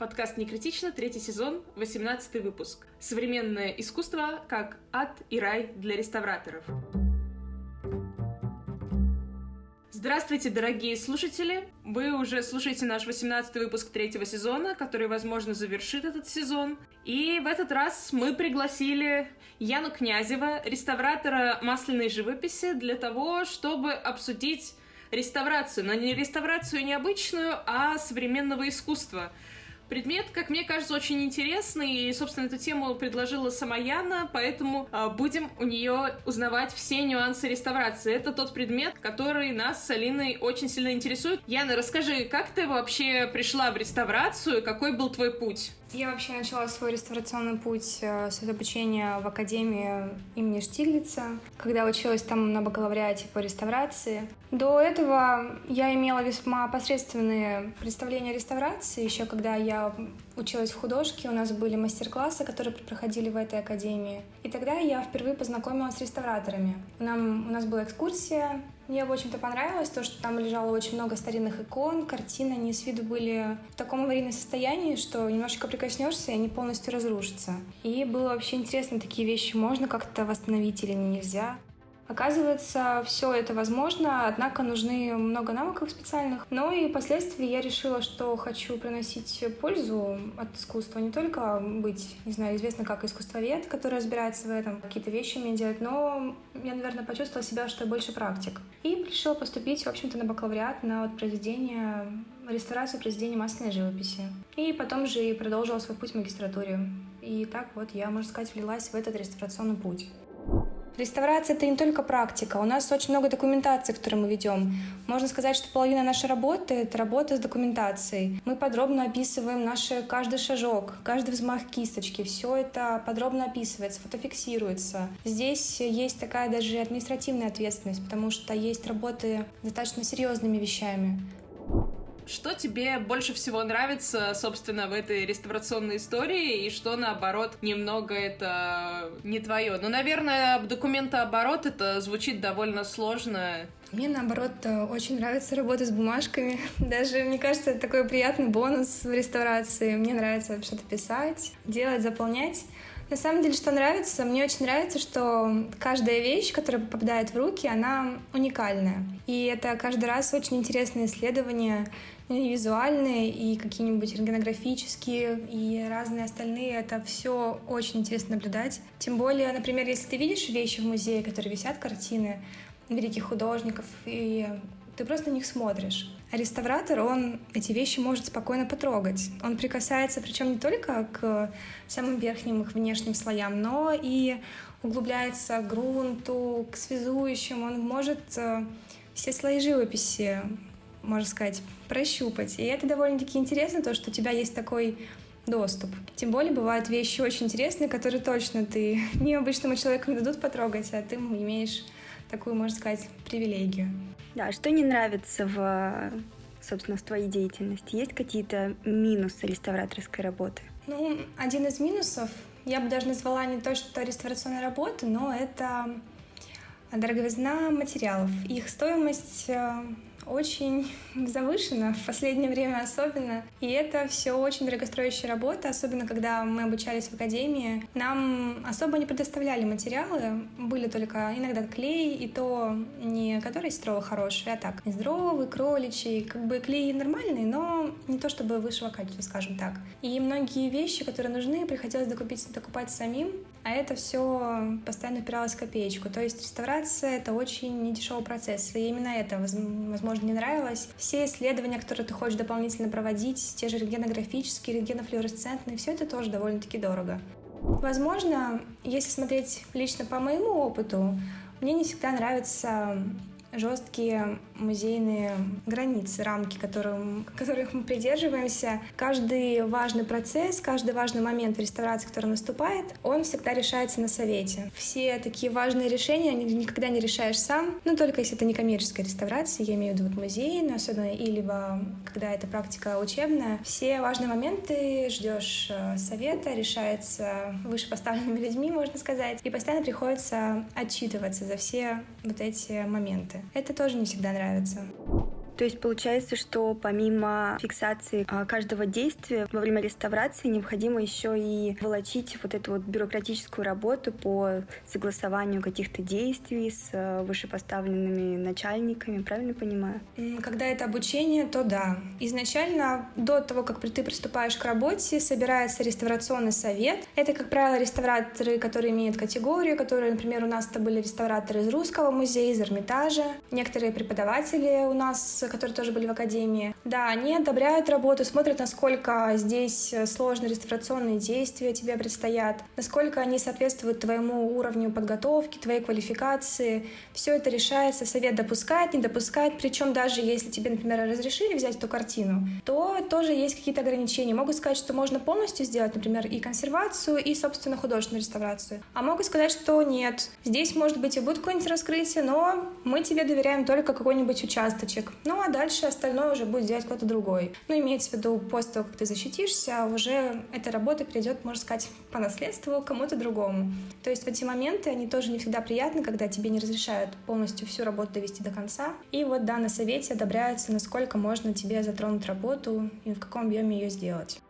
Подкаст «Не критично», третий сезон, 18 выпуск. Современное искусство как ад и рай для реставраторов. Здравствуйте, дорогие слушатели! Вы уже слушаете наш 18 выпуск третьего сезона, который, возможно, завершит этот сезон. И в этот раз мы пригласили Яну Князева, реставратора масляной живописи, для того, чтобы обсудить реставрацию, но не реставрацию необычную, а современного искусства – Предмет, как мне кажется, очень интересный, и, собственно, эту тему предложила сама Яна, поэтому э, будем у нее узнавать все нюансы реставрации. Это тот предмет, который нас с Алиной очень сильно интересует. Яна, расскажи, как ты вообще пришла в реставрацию, какой был твой путь? Я вообще начала свой реставрационный путь э, с обучения в Академии имени Штиглица, когда училась там на бакалавриате по реставрации. До этого я имела весьма посредственные представления о реставрации. Еще когда я училась в художке, у нас были мастер-классы, которые проходили в этой академии. И тогда я впервые познакомилась с реставраторами. Нам, у нас была экскурсия, мне, в общем-то, понравилось то, что там лежало очень много старинных икон, картин, они с виду были в таком аварийном состоянии, что немножечко прикоснешься, и они полностью разрушатся. И было вообще интересно, такие вещи можно как-то восстановить или нельзя. Оказывается, все это возможно, однако нужны много навыков специальных. Но и впоследствии я решила, что хочу приносить пользу от искусства, не только быть, не знаю, известна как искусствовед, который разбирается в этом, какие-то вещи мне делать, но я, наверное, почувствовала себя, что больше практик. И решила поступить, в общем-то, на бакалавриат на вот произведение реставрацию произведений масляной живописи. И потом же и продолжила свой путь в магистратуре. И так вот я, можно сказать, влилась в этот реставрационный путь. Реставрация — это не только практика. У нас очень много документации, которую мы ведем. Можно сказать, что половина нашей работы — это работа с документацией. Мы подробно описываем наш каждый шажок, каждый взмах кисточки. Все это подробно описывается, фотофиксируется. Здесь есть такая даже административная ответственность, потому что есть работы достаточно серьезными вещами. Что тебе больше всего нравится, собственно, в этой реставрационной истории, и что, наоборот, немного это не твое? Ну, наверное, документооборот это звучит довольно сложно. Мне, наоборот, очень нравится работа с бумажками. Даже, мне кажется, это такой приятный бонус в реставрации. Мне нравится что-то писать, делать, заполнять. На самом деле, что нравится, мне очень нравится, что каждая вещь, которая попадает в руки, она уникальная. И это каждый раз очень интересное исследование, и визуальные, и какие-нибудь рентгенографические, и разные остальные. Это все очень интересно наблюдать. Тем более, например, если ты видишь вещи в музее, которые висят, картины великих художников, и ты просто на них смотришь. А реставратор, он эти вещи может спокойно потрогать. Он прикасается, причем не только к самым верхним их внешним слоям, но и углубляется к грунту, к связующим. Он может э, все слои живописи можно сказать, прощупать. И это довольно-таки интересно, то, что у тебя есть такой доступ. Тем более бывают вещи очень интересные, которые точно ты необычному человеку не дадут потрогать, а ты имеешь такую, можно сказать, привилегию. Да, что не нравится в, собственно, в твоей деятельности? Есть какие-то минусы реставраторской работы? Ну, один из минусов, я бы даже назвала не то, что реставрационная работа, но это дороговизна материалов. Их стоимость э, очень завышена в последнее время особенно. И это все очень дорогостоящая работа, особенно когда мы обучались в академии. Нам особо не предоставляли материалы, были только иногда клей, и то не который строго хороший, а так, нездоровый, кроличий, как бы клей нормальный, но не то чтобы высшего качества, скажем так. И многие вещи, которые нужны, приходилось докупить, докупать самим, а это все постоянно упиралось в копеечку. То есть реставрация — это очень недешевый процесс, и именно это, возможно, не нравилось. Все исследования, которые ты хочешь дополнительно проводить, те же рентгенографические, рентгенофлюоресцентные, все это тоже довольно-таки дорого. Возможно, если смотреть лично по моему опыту, мне не всегда нравится жесткие музейные границы, рамки, которым, которых мы придерживаемся. Каждый важный процесс, каждый важный момент в реставрации, который наступает, он всегда решается на совете. Все такие важные решения никогда не решаешь сам, ну только если это не коммерческая реставрация, я имею в виду вот музей, но особенно и либо когда это практика учебная. Все важные моменты ждешь э, совета, решается вышепоставленными людьми, можно сказать, и постоянно приходится отчитываться за все вот эти моменты. Это тоже не всегда нравится. То есть получается, что помимо фиксации а, каждого действия во время реставрации необходимо еще и волочить вот эту вот бюрократическую работу по согласованию каких-то действий с э, вышепоставленными начальниками, правильно понимаю? Когда это обучение, то да. Изначально, до того, как ты приступаешь к работе, собирается реставрационный совет. Это, как правило, реставраторы, которые имеют категорию, которые, например, у нас это были реставраторы из Русского музея, из Эрмитажа. Некоторые преподаватели у нас, которые тоже были в академии. Да, они одобряют работу, смотрят, насколько здесь сложные реставрационные действия тебе предстоят, насколько они соответствуют твоему уровню подготовки, твоей квалификации. Все это решается, совет допускает, не допускает. Причем даже если тебе, например, разрешили взять эту картину, то тоже есть какие-то ограничения. Могут сказать, что можно полностью сделать, например, и консервацию, и, собственно, художественную реставрацию. А могут сказать, что нет, здесь, может быть, и будет какое-нибудь раскрытие, но мы тебе доверяем только какой-нибудь участочек. Ну, а дальше остальное уже будет делать кто-то другой. Ну, имеется в виду, после того, как ты защитишься, уже эта работа перейдет, можно сказать, по наследству кому-то другому. То есть в эти моменты, они тоже не всегда приятны, когда тебе не разрешают полностью всю работу довести до конца. И вот, да, на совете одобряется, насколько можно тебе затронуть работу и в каком объеме ее сделать.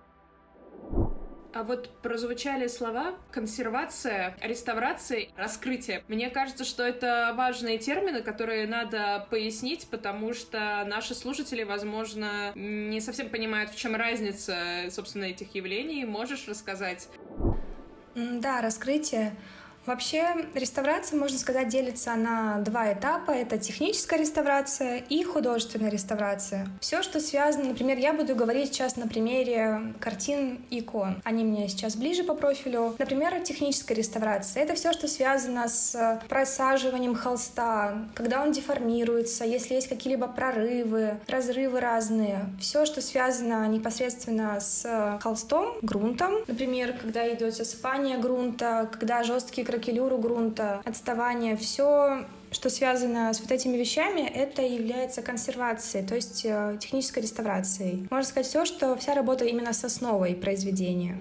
А вот прозвучали слова консервация, реставрация, раскрытие. Мне кажется, что это важные термины, которые надо пояснить, потому что наши слушатели, возможно, не совсем понимают, в чем разница, собственно, этих явлений. Можешь рассказать? Да, раскрытие Вообще реставрация, можно сказать, делится на два этапа. Это техническая реставрация и художественная реставрация. Все, что связано, например, я буду говорить сейчас на примере картин и икон. Они мне сейчас ближе по профилю. Например, техническая реставрация. Это все, что связано с просаживанием холста, когда он деформируется, если есть какие-либо прорывы, разрывы разные. Все, что связано непосредственно с холстом, грунтом. Например, когда идет засыпание грунта, когда жесткие кракелюру грунта, отставание, все что связано с вот этими вещами, это является консервацией, то есть э, технической реставрацией. Можно сказать все, что вся работа именно с основой произведения.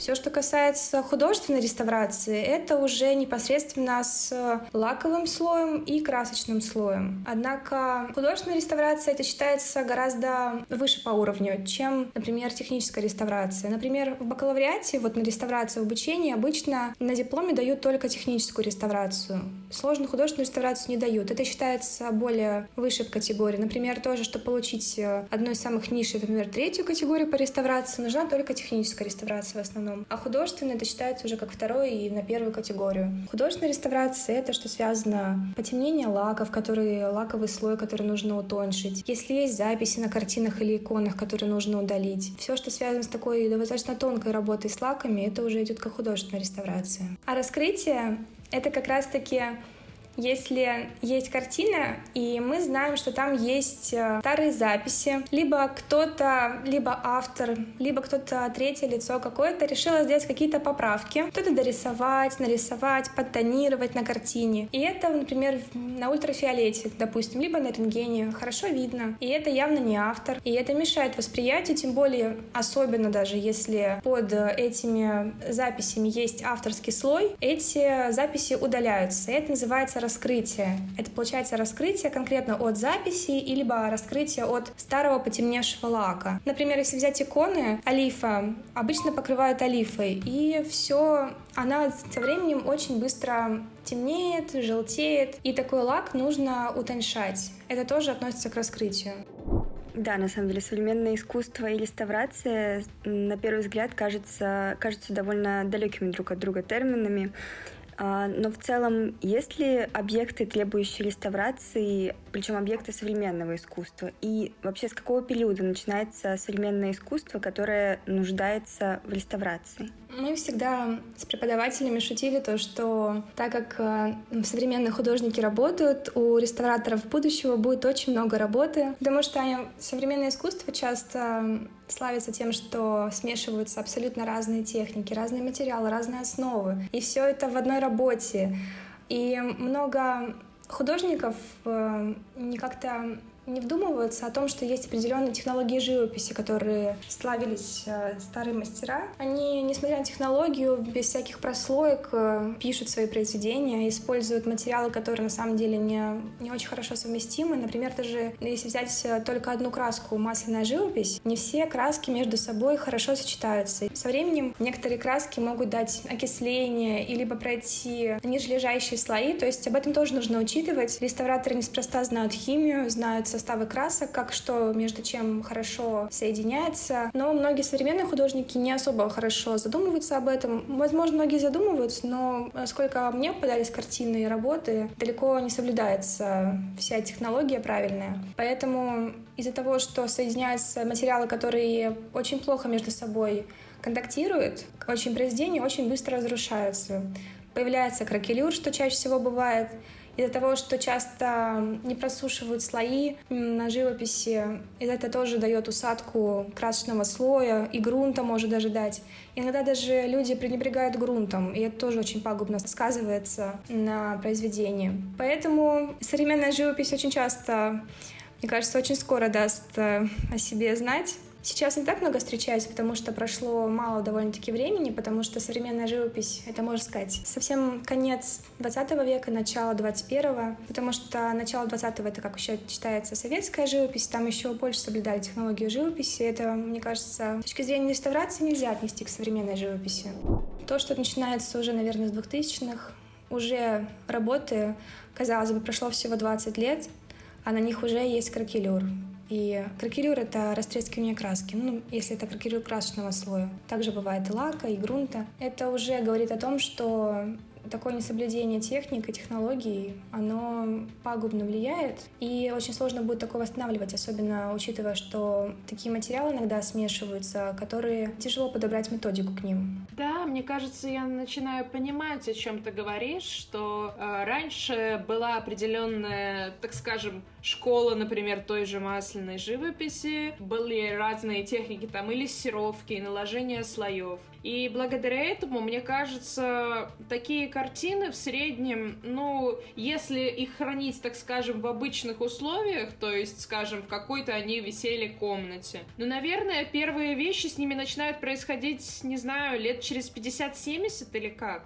Все, что касается художественной реставрации, это уже непосредственно с лаковым слоем и красочным слоем. Однако художественная реставрация это считается гораздо выше по уровню, чем, например, техническая реставрация. Например, в бакалавриате, вот на реставрацию в обучении обычно на дипломе дают только техническую реставрацию. Сложную художественную реставрацию не дают. Это считается более высшей категорией. Например, тоже, чтобы получить одну из самых низших, например, третью категорию по реставрации, нужна только техническая реставрация в основном основном. А художественная это считается уже как второй и на первую категорию. Художественная реставрация — это что связано потемнение лаков, который, лаковый слой, который нужно утоньшить. Если есть записи на картинах или иконах, которые нужно удалить. Все, что связано с такой достаточно тонкой работой с лаками, это уже идет как художественная реставрация. А раскрытие — это как раз-таки если есть картина, и мы знаем, что там есть э, старые записи, либо кто-то, либо автор, либо кто-то третье лицо какое-то решило сделать какие-то поправки, кто-то дорисовать, нарисовать, подтонировать на картине. И это, например, на ультрафиолете, допустим, либо на рентгене хорошо видно. И это явно не автор. И это мешает восприятию, тем более, особенно даже если под этими записями есть авторский слой, эти записи удаляются. И это называется раскрытие. Это получается раскрытие конкретно от записи, либо раскрытие от старого потемневшего лака. Например, если взять иконы, олифа обычно покрывают олифой, и все, она со временем очень быстро темнеет, желтеет, и такой лак нужно утоньшать. Это тоже относится к раскрытию. Да, на самом деле современное искусство и реставрация на первый взгляд кажется, кажутся довольно далекими друг от друга терминами. А, но в целом, есть ли объекты, требующие реставрации, причем объекты современного искусства? И вообще с какого периода начинается современное искусство, которое нуждается в реставрации? Мы всегда с преподавателями шутили то, что так как э, современные художники работают, у реставраторов будущего будет очень много работы, потому что современное искусство часто славится тем, что смешиваются абсолютно разные техники, разные материалы, разные основы. И все это в одной работе. И много художников э, не как-то не вдумываются о том, что есть определенные технологии живописи, которые славились э, старые мастера. Они, несмотря на технологию, без всяких прослоек э, пишут свои произведения, используют материалы, которые на самом деле не, не очень хорошо совместимы. Например, даже если взять э, только одну краску, масляная живопись, не все краски между собой хорошо сочетаются. Со временем некоторые краски могут дать окисление или пройти нижележащие слои, то есть об этом тоже нужно учитывать. Реставраторы неспроста знают химию, знают составы красок, как что между чем хорошо соединяется. Но многие современные художники не особо хорошо задумываются об этом. Возможно, многие задумываются, но сколько мне попадались картины и работы, далеко не соблюдается вся технология правильная. Поэтому из-за того, что соединяются материалы, которые очень плохо между собой контактируют, очень произведения очень быстро разрушаются. Появляется кракелюр, что чаще всего бывает, из-за того, что часто не просушивают слои на живописи, и это тоже дает усадку красочного слоя, и грунта может даже дать. Иногда даже люди пренебрегают грунтом, и это тоже очень пагубно сказывается на произведении. Поэтому современная живопись очень часто, мне кажется, очень скоро даст э, о себе знать. Сейчас не так много встречаюсь, потому что прошло мало довольно-таки времени, потому что современная живопись, это, можно сказать, совсем конец 20 века, начало 21 потому что начало 20 это, как еще считается, советская живопись, там еще больше соблюдали технологию живописи. Это, мне кажется, с точки зрения реставрации нельзя отнести к современной живописи. То, что начинается уже, наверное, с 2000-х, уже работы, казалось бы, прошло всего 20 лет, а на них уже есть кракелюр. И кракелюр — это растрескивание краски, ну, если это кракелюр красочного слоя. Также бывает и лака, и грунта. Это уже говорит о том, что такое несоблюдение техник и технологий, оно пагубно влияет, и очень сложно будет такое восстанавливать, особенно учитывая, что такие материалы иногда смешиваются, которые тяжело подобрать методику к ним. Да, мне кажется, я начинаю понимать, о чем ты говоришь, что э, раньше была определенная, так скажем, школа, например, той же масляной живописи, были разные техники там или лессировки, и наложения слоев. И благодаря этому, мне кажется, такие картины в среднем, ну, если их хранить, так скажем, в обычных условиях, то есть, скажем, в какой-то они висели комнате, ну, наверное, первые вещи с ними начинают происходить, не знаю, лет через 50-70 или как?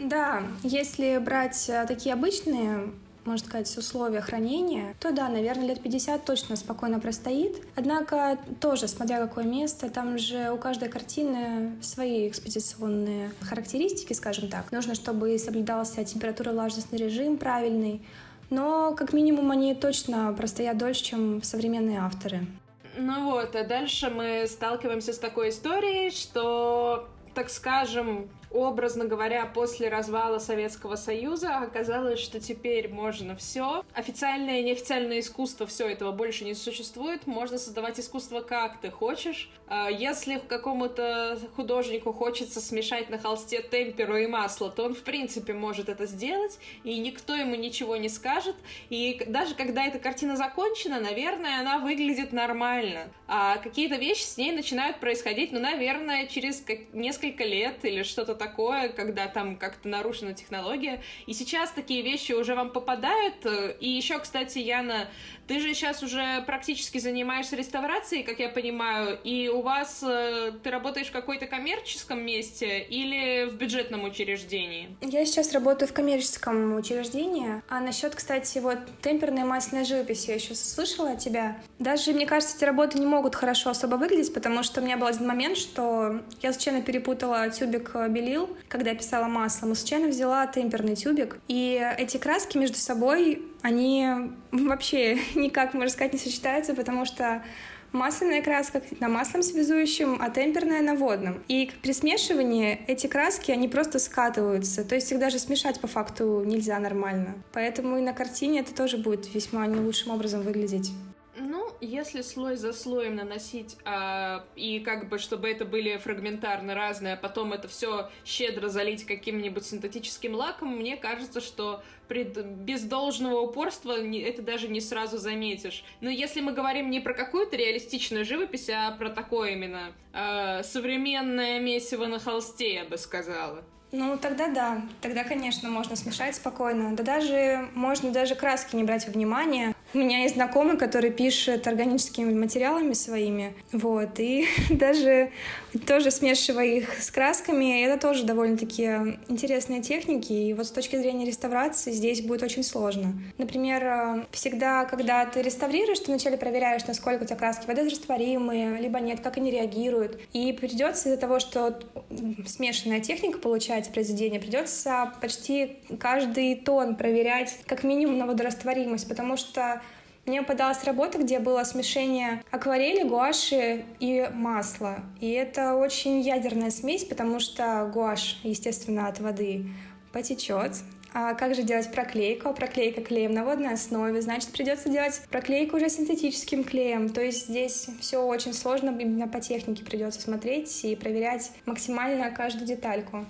Да, если брать э, такие обычные можно сказать, условия хранения, то да, наверное, лет 50 точно спокойно простоит. Однако тоже, смотря какое место, там же у каждой картины свои экспозиционные характеристики, скажем так. Нужно, чтобы соблюдался температура влажностный режим правильный, но как минимум они точно простоят дольше, чем современные авторы. Ну вот, а дальше мы сталкиваемся с такой историей, что, так скажем, образно говоря, после развала Советского Союза оказалось, что теперь можно все. Официальное и неофициальное искусство, все этого больше не существует. Можно создавать искусство как ты хочешь. А если какому-то художнику хочется смешать на холсте темперу и масло, то он в принципе может это сделать, и никто ему ничего не скажет. И даже когда эта картина закончена, наверное, она выглядит нормально. А какие-то вещи с ней начинают происходить, ну, наверное, через несколько лет или что-то такое, когда там как-то нарушена технология. И сейчас такие вещи уже вам попадают. И еще, кстати, Яна, ты же сейчас уже практически занимаешься реставрацией, как я понимаю, и у вас э, ты работаешь в какой-то коммерческом месте или в бюджетном учреждении? Я сейчас работаю в коммерческом учреждении. А насчет, кстати, вот темперной масляной живописи я еще слышала от тебя. Даже, мне кажется, эти работы не могут хорошо особо выглядеть, потому что у меня был один момент, что я случайно перепутала тюбик белил, когда писала маслом, и случайно взяла темперный тюбик. И эти краски между собой они вообще никак, можно сказать, не сочетаются, потому что масляная краска на маслом связующем, а темперная на водном. И при смешивании эти краски, они просто скатываются. То есть их даже смешать по факту нельзя нормально. Поэтому и на картине это тоже будет весьма не лучшим образом выглядеть если слой за слоем наносить, а, и как бы, чтобы это были фрагментарно разные, а потом это все щедро залить каким-нибудь синтетическим лаком, мне кажется, что при, без должного упорства не, это даже не сразу заметишь. Но если мы говорим не про какую-то реалистичную живопись, а про такое именно э, современное месиво на холсте, я бы сказала. Ну, тогда да. Тогда, конечно, можно смешать спокойно. Да даже можно даже краски не брать во внимание. У меня есть знакомый, который пишет органическими материалами своими, вот, и даже тоже смешивая их с красками, это тоже довольно-таки интересные техники, и вот с точки зрения реставрации здесь будет очень сложно. Например, всегда, когда ты реставрируешь, ты вначале проверяешь, насколько у тебя краски водорастворимые, либо нет, как они реагируют, и придется из-за того, что смешанная техника получается произведение, придется почти каждый тон проверять как минимум на водорастворимость, потому что мне попадалась работа, где было смешение акварели, гуаши и масла. И это очень ядерная смесь, потому что гуашь, естественно, от воды потечет. А как же делать проклейку? Проклейка клеем на водной основе, значит, придется делать проклейку уже синтетическим клеем. То есть здесь все очень сложно, именно по технике придется смотреть и проверять максимально каждую детальку.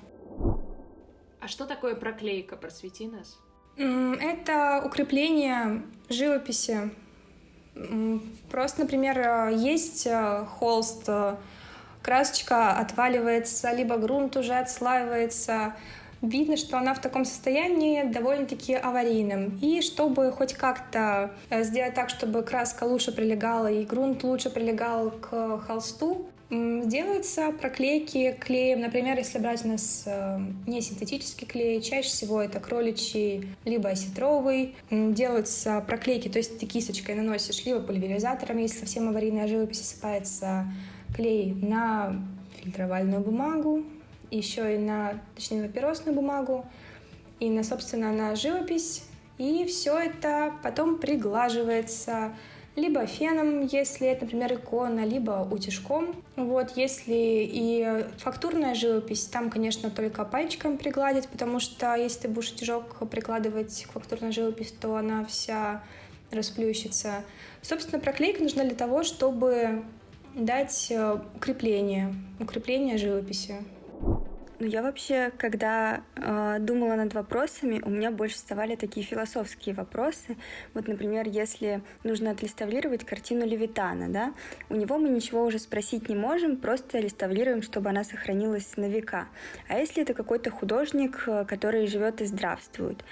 А что такое проклейка? Просвети нас. Это укрепление живописи. Просто, например, есть э, холст, э, красочка отваливается, либо грунт уже отслаивается. Видно, что она в таком состоянии довольно-таки аварийным. И чтобы хоть как-то э, сделать так, чтобы краска лучше прилегала и грунт лучше прилегал к холсту, Делаются проклейки клеем, например, если брать у нас э, не синтетический клей, чаще всего это кроличий, либо осетровый. Делаются проклейки, то есть ты кисточкой наносишь, либо пульверизатором, если совсем аварийная живопись осыпается клей на фильтровальную бумагу, еще и на, точнее, на папиросную бумагу, и на, собственно, на живопись. И все это потом приглаживается, либо феном, если это, например, икона, либо утюжком. Вот, если и фактурная живопись, там, конечно, только пальчиком пригладить, потому что если ты будешь утюжок прикладывать к фактурной живописи, то она вся расплющится. Собственно, проклейка нужна для того, чтобы дать э, укрепление, укрепление живописи. Ну, я вообще, когда э, думала над вопросами, у меня больше вставали такие философские вопросы. Вот, например, если нужно отреставрировать картину Левитана, да, у него мы ничего уже спросить не можем, просто реставрируем, чтобы она сохранилась на века. А если это какой-то художник, э, который живет и здравствует?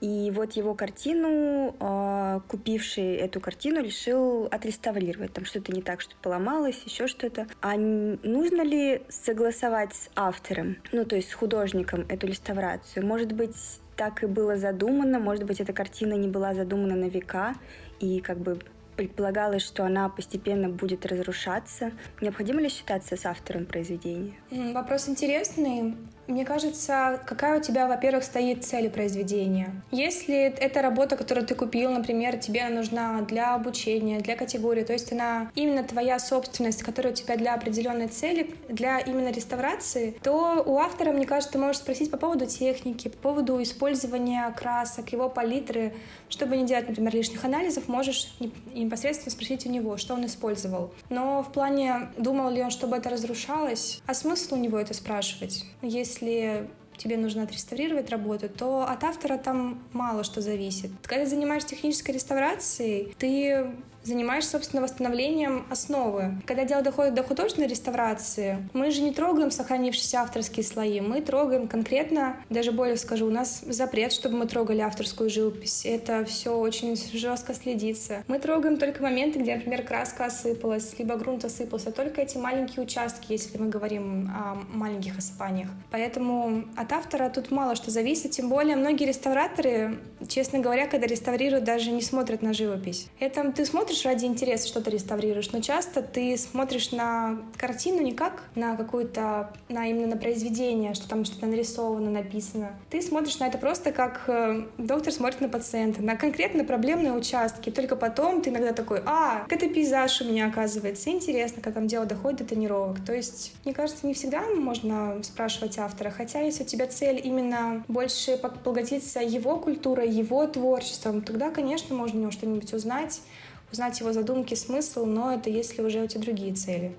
И вот его картину, э, купивший эту картину, решил отреставрировать. Там что-то не так, что поломалось, еще что-то. А нужно ли согласовать с автором, ну то есть с художником эту реставрацию? Может быть, так и было задумано, может быть, эта картина не была задумана на века, и как бы предполагалось, что она постепенно будет разрушаться. Необходимо ли считаться с автором произведения? Вопрос интересный. Мне кажется, какая у тебя, во-первых, стоит цель произведения. Если это работа, которую ты купил, например, тебе нужна для обучения, для категории, то есть она именно твоя собственность, которая у тебя для определенной цели, для именно реставрации, то у автора, мне кажется, ты можешь спросить по поводу техники, по поводу использования красок, его палитры. Чтобы не делать, например, лишних анализов, можешь непосредственно спросить у него, что он использовал. Но в плане, думал ли он, чтобы это разрушалось, а смысл у него это спрашивать? Если если тебе нужно отреставрировать работу, то от автора там мало что зависит. Когда занимаешься технической реставрацией, ты занимаешься, собственно, восстановлением основы. Когда дело доходит до художественной реставрации, мы же не трогаем сохранившиеся авторские слои, мы трогаем конкретно, даже более скажу, у нас запрет, чтобы мы трогали авторскую живопись. Это все очень жестко следится. Мы трогаем только моменты, где, например, краска осыпалась, либо грунт осыпался, только эти маленькие участки, если мы говорим о маленьких осыпаниях. Поэтому от автора тут мало что зависит, тем более многие реставраторы, честно говоря, когда реставрируют, даже не смотрят на живопись. Это ты смотришь смотришь ради интереса, что ты реставрируешь, но часто ты смотришь на картину не как на какую-то, на именно на произведение, что там что-то нарисовано, написано. Ты смотришь на это просто как э, доктор смотрит на пациента, на конкретно проблемные участки. Только потом ты иногда такой, а, это пейзаж у меня оказывается. Интересно, как там дело доходит до тренировок. То есть, мне кажется, не всегда можно спрашивать автора, хотя если у тебя цель именно больше поглотиться его культурой, его творчеством, тогда, конечно, можно у него что-нибудь узнать, узнать его задумки, смысл, но это если уже у тебя другие цели.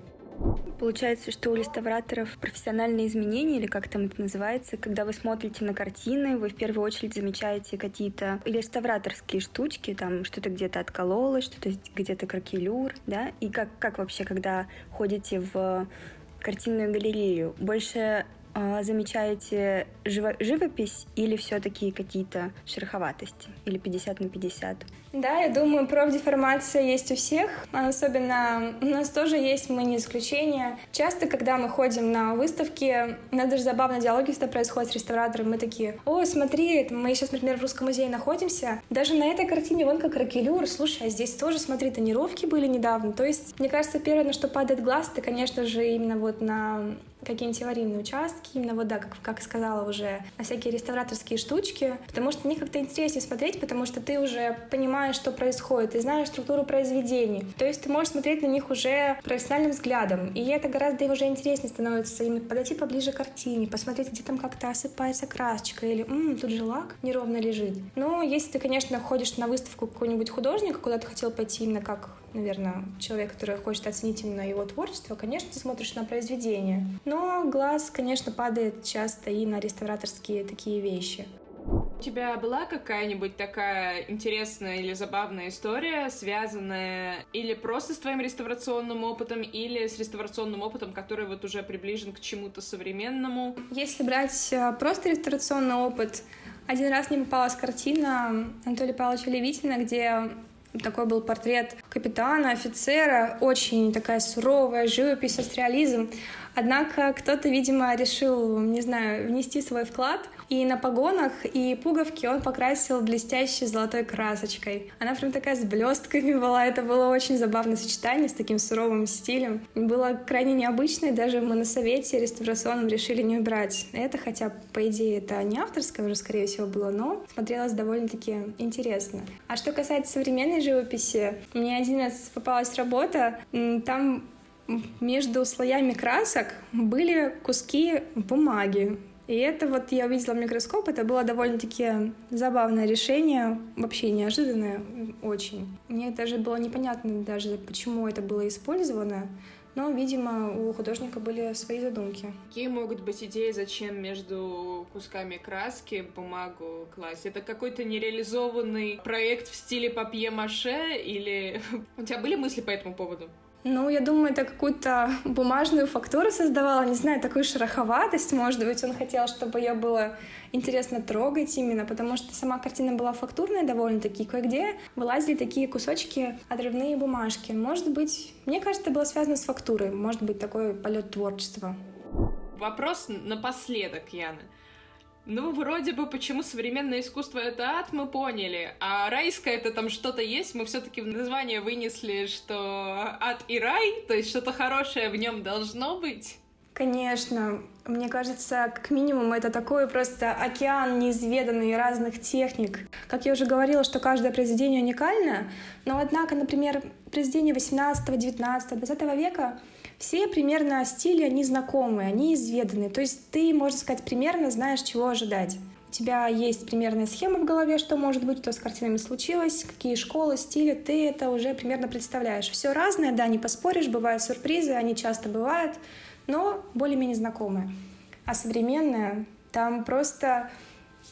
Получается, что у реставраторов профессиональные изменения, или как там это называется, когда вы смотрите на картины, вы в первую очередь замечаете какие-то реставраторские штучки, там что-то где-то откололось, что-то где-то кракелюр, да, и как, как вообще, когда ходите в картинную галерею, больше а, замечаете живо живопись или все-таки какие-то шероховатости? Или 50 на 50? Да, я думаю, профдеформация есть у всех. Особенно у нас тоже есть, мы не исключение. Часто, когда мы ходим на выставки, у нас даже забавные диалоги всегда происходят с реставратором. Мы такие, о, смотри, мы сейчас, например, в Русском музее находимся. Даже на этой картине вон как ракелюр. Слушай, а здесь тоже, смотри, тонировки были недавно. То есть, мне кажется, первое, на что падает глаз, это, конечно же, именно вот на какие-нибудь аварийные участки, именно вот, да, как, как сказала уже, на всякие реставраторские штучки, потому что них как-то интереснее смотреть, потому что ты уже понимаешь, что происходит, ты знаешь структуру произведений. То есть ты можешь смотреть на них уже профессиональным взглядом, и это гораздо уже интереснее становится, им подойти поближе к картине, посмотреть, где там как-то осыпается красочка, или «Ммм, тут же лак неровно лежит». Но если ты, конечно, ходишь на выставку какого-нибудь художника, куда ты хотел пойти именно как наверное, человек, который хочет оценить именно его творчество, конечно, ты смотришь на произведение. Но глаз, конечно, падает часто и на реставраторские такие вещи. У тебя была какая-нибудь такая интересная или забавная история, связанная или просто с твоим реставрационным опытом, или с реставрационным опытом, который вот уже приближен к чему-то современному? Если брать э, просто реставрационный опыт, один раз мне попалась картина Анатолия Павловича Левитина, где такой был портрет капитана, офицера, очень такая суровая живопись, соцреализм. Однако кто-то, видимо, решил, не знаю, внести свой вклад, и на погонах и пуговки он покрасил блестящей золотой красочкой. Она прям такая с блестками была, это было очень забавное сочетание с таким суровым стилем. Было крайне необычно, и даже мы на совете реставрационном решили не убрать это, хотя, по идее, это не авторское уже, скорее всего, было, но смотрелось довольно-таки интересно. А что касается современной живописи, мне один раз попалась работа, там между слоями красок были куски бумаги. И это вот я увидела в микроскоп, это было довольно-таки забавное решение, вообще неожиданное очень. Мне даже было непонятно даже, почему это было использовано, но, видимо, у художника были свои задумки. Какие могут быть идеи, зачем между кусками краски бумагу класть? Это какой-то нереализованный проект в стиле папье-маше или... У тебя были мысли по этому поводу? Ну, я думаю, это какую-то бумажную фактуру создавала, не знаю, такую шероховатость, может быть, он хотел, чтобы ее было интересно трогать именно, потому что сама картина была фактурная довольно-таки, кое-где вылазили такие кусочки отрывные бумажки. Может быть, мне кажется, это было связано с фактурой, может быть, такой полет творчества. Вопрос напоследок, Яна. Ну, вроде бы, почему современное искусство — это ад, мы поняли. А райское — это там что-то есть. Мы все таки в название вынесли, что ад и рай, то есть что-то хорошее в нем должно быть. Конечно. Мне кажется, как минимум, это такой просто океан неизведанный разных техник. Как я уже говорила, что каждое произведение уникально, но, однако, например, произведения 18, 19, 20 века все примерно стили, они знакомые, они изведанные. То есть ты, можно сказать, примерно знаешь, чего ожидать. У тебя есть примерная схема в голове, что может быть, что с картинами случилось, какие школы, стили, ты это уже примерно представляешь. Все разное, да, не поспоришь, бывают сюрпризы, они часто бывают, но более-менее знакомые. А современное, там просто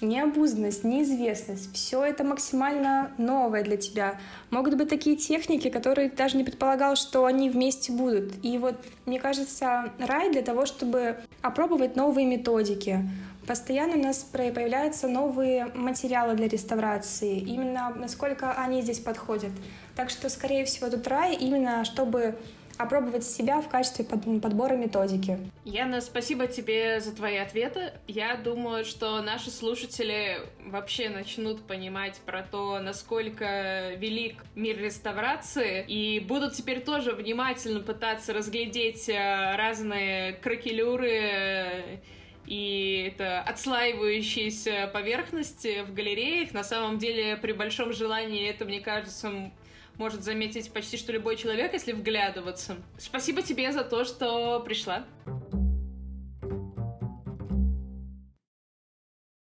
необузданность, неизвестность. Все это максимально новое для тебя. Могут быть такие техники, которые ты даже не предполагал, что они вместе будут. И вот, мне кажется, рай для того, чтобы опробовать новые методики. Постоянно у нас появляются новые материалы для реставрации, именно насколько они здесь подходят. Так что, скорее всего, тут рай именно, чтобы опробовать себя в качестве подбора методики. Яна, спасибо тебе за твои ответы. Я думаю, что наши слушатели вообще начнут понимать про то, насколько велик мир реставрации, и будут теперь тоже внимательно пытаться разглядеть э, разные кракелюры э, и это отслаивающиеся поверхности в галереях. На самом деле, при большом желании это, мне кажется, может заметить почти что любой человек, если вглядываться. Спасибо тебе за то, что пришла.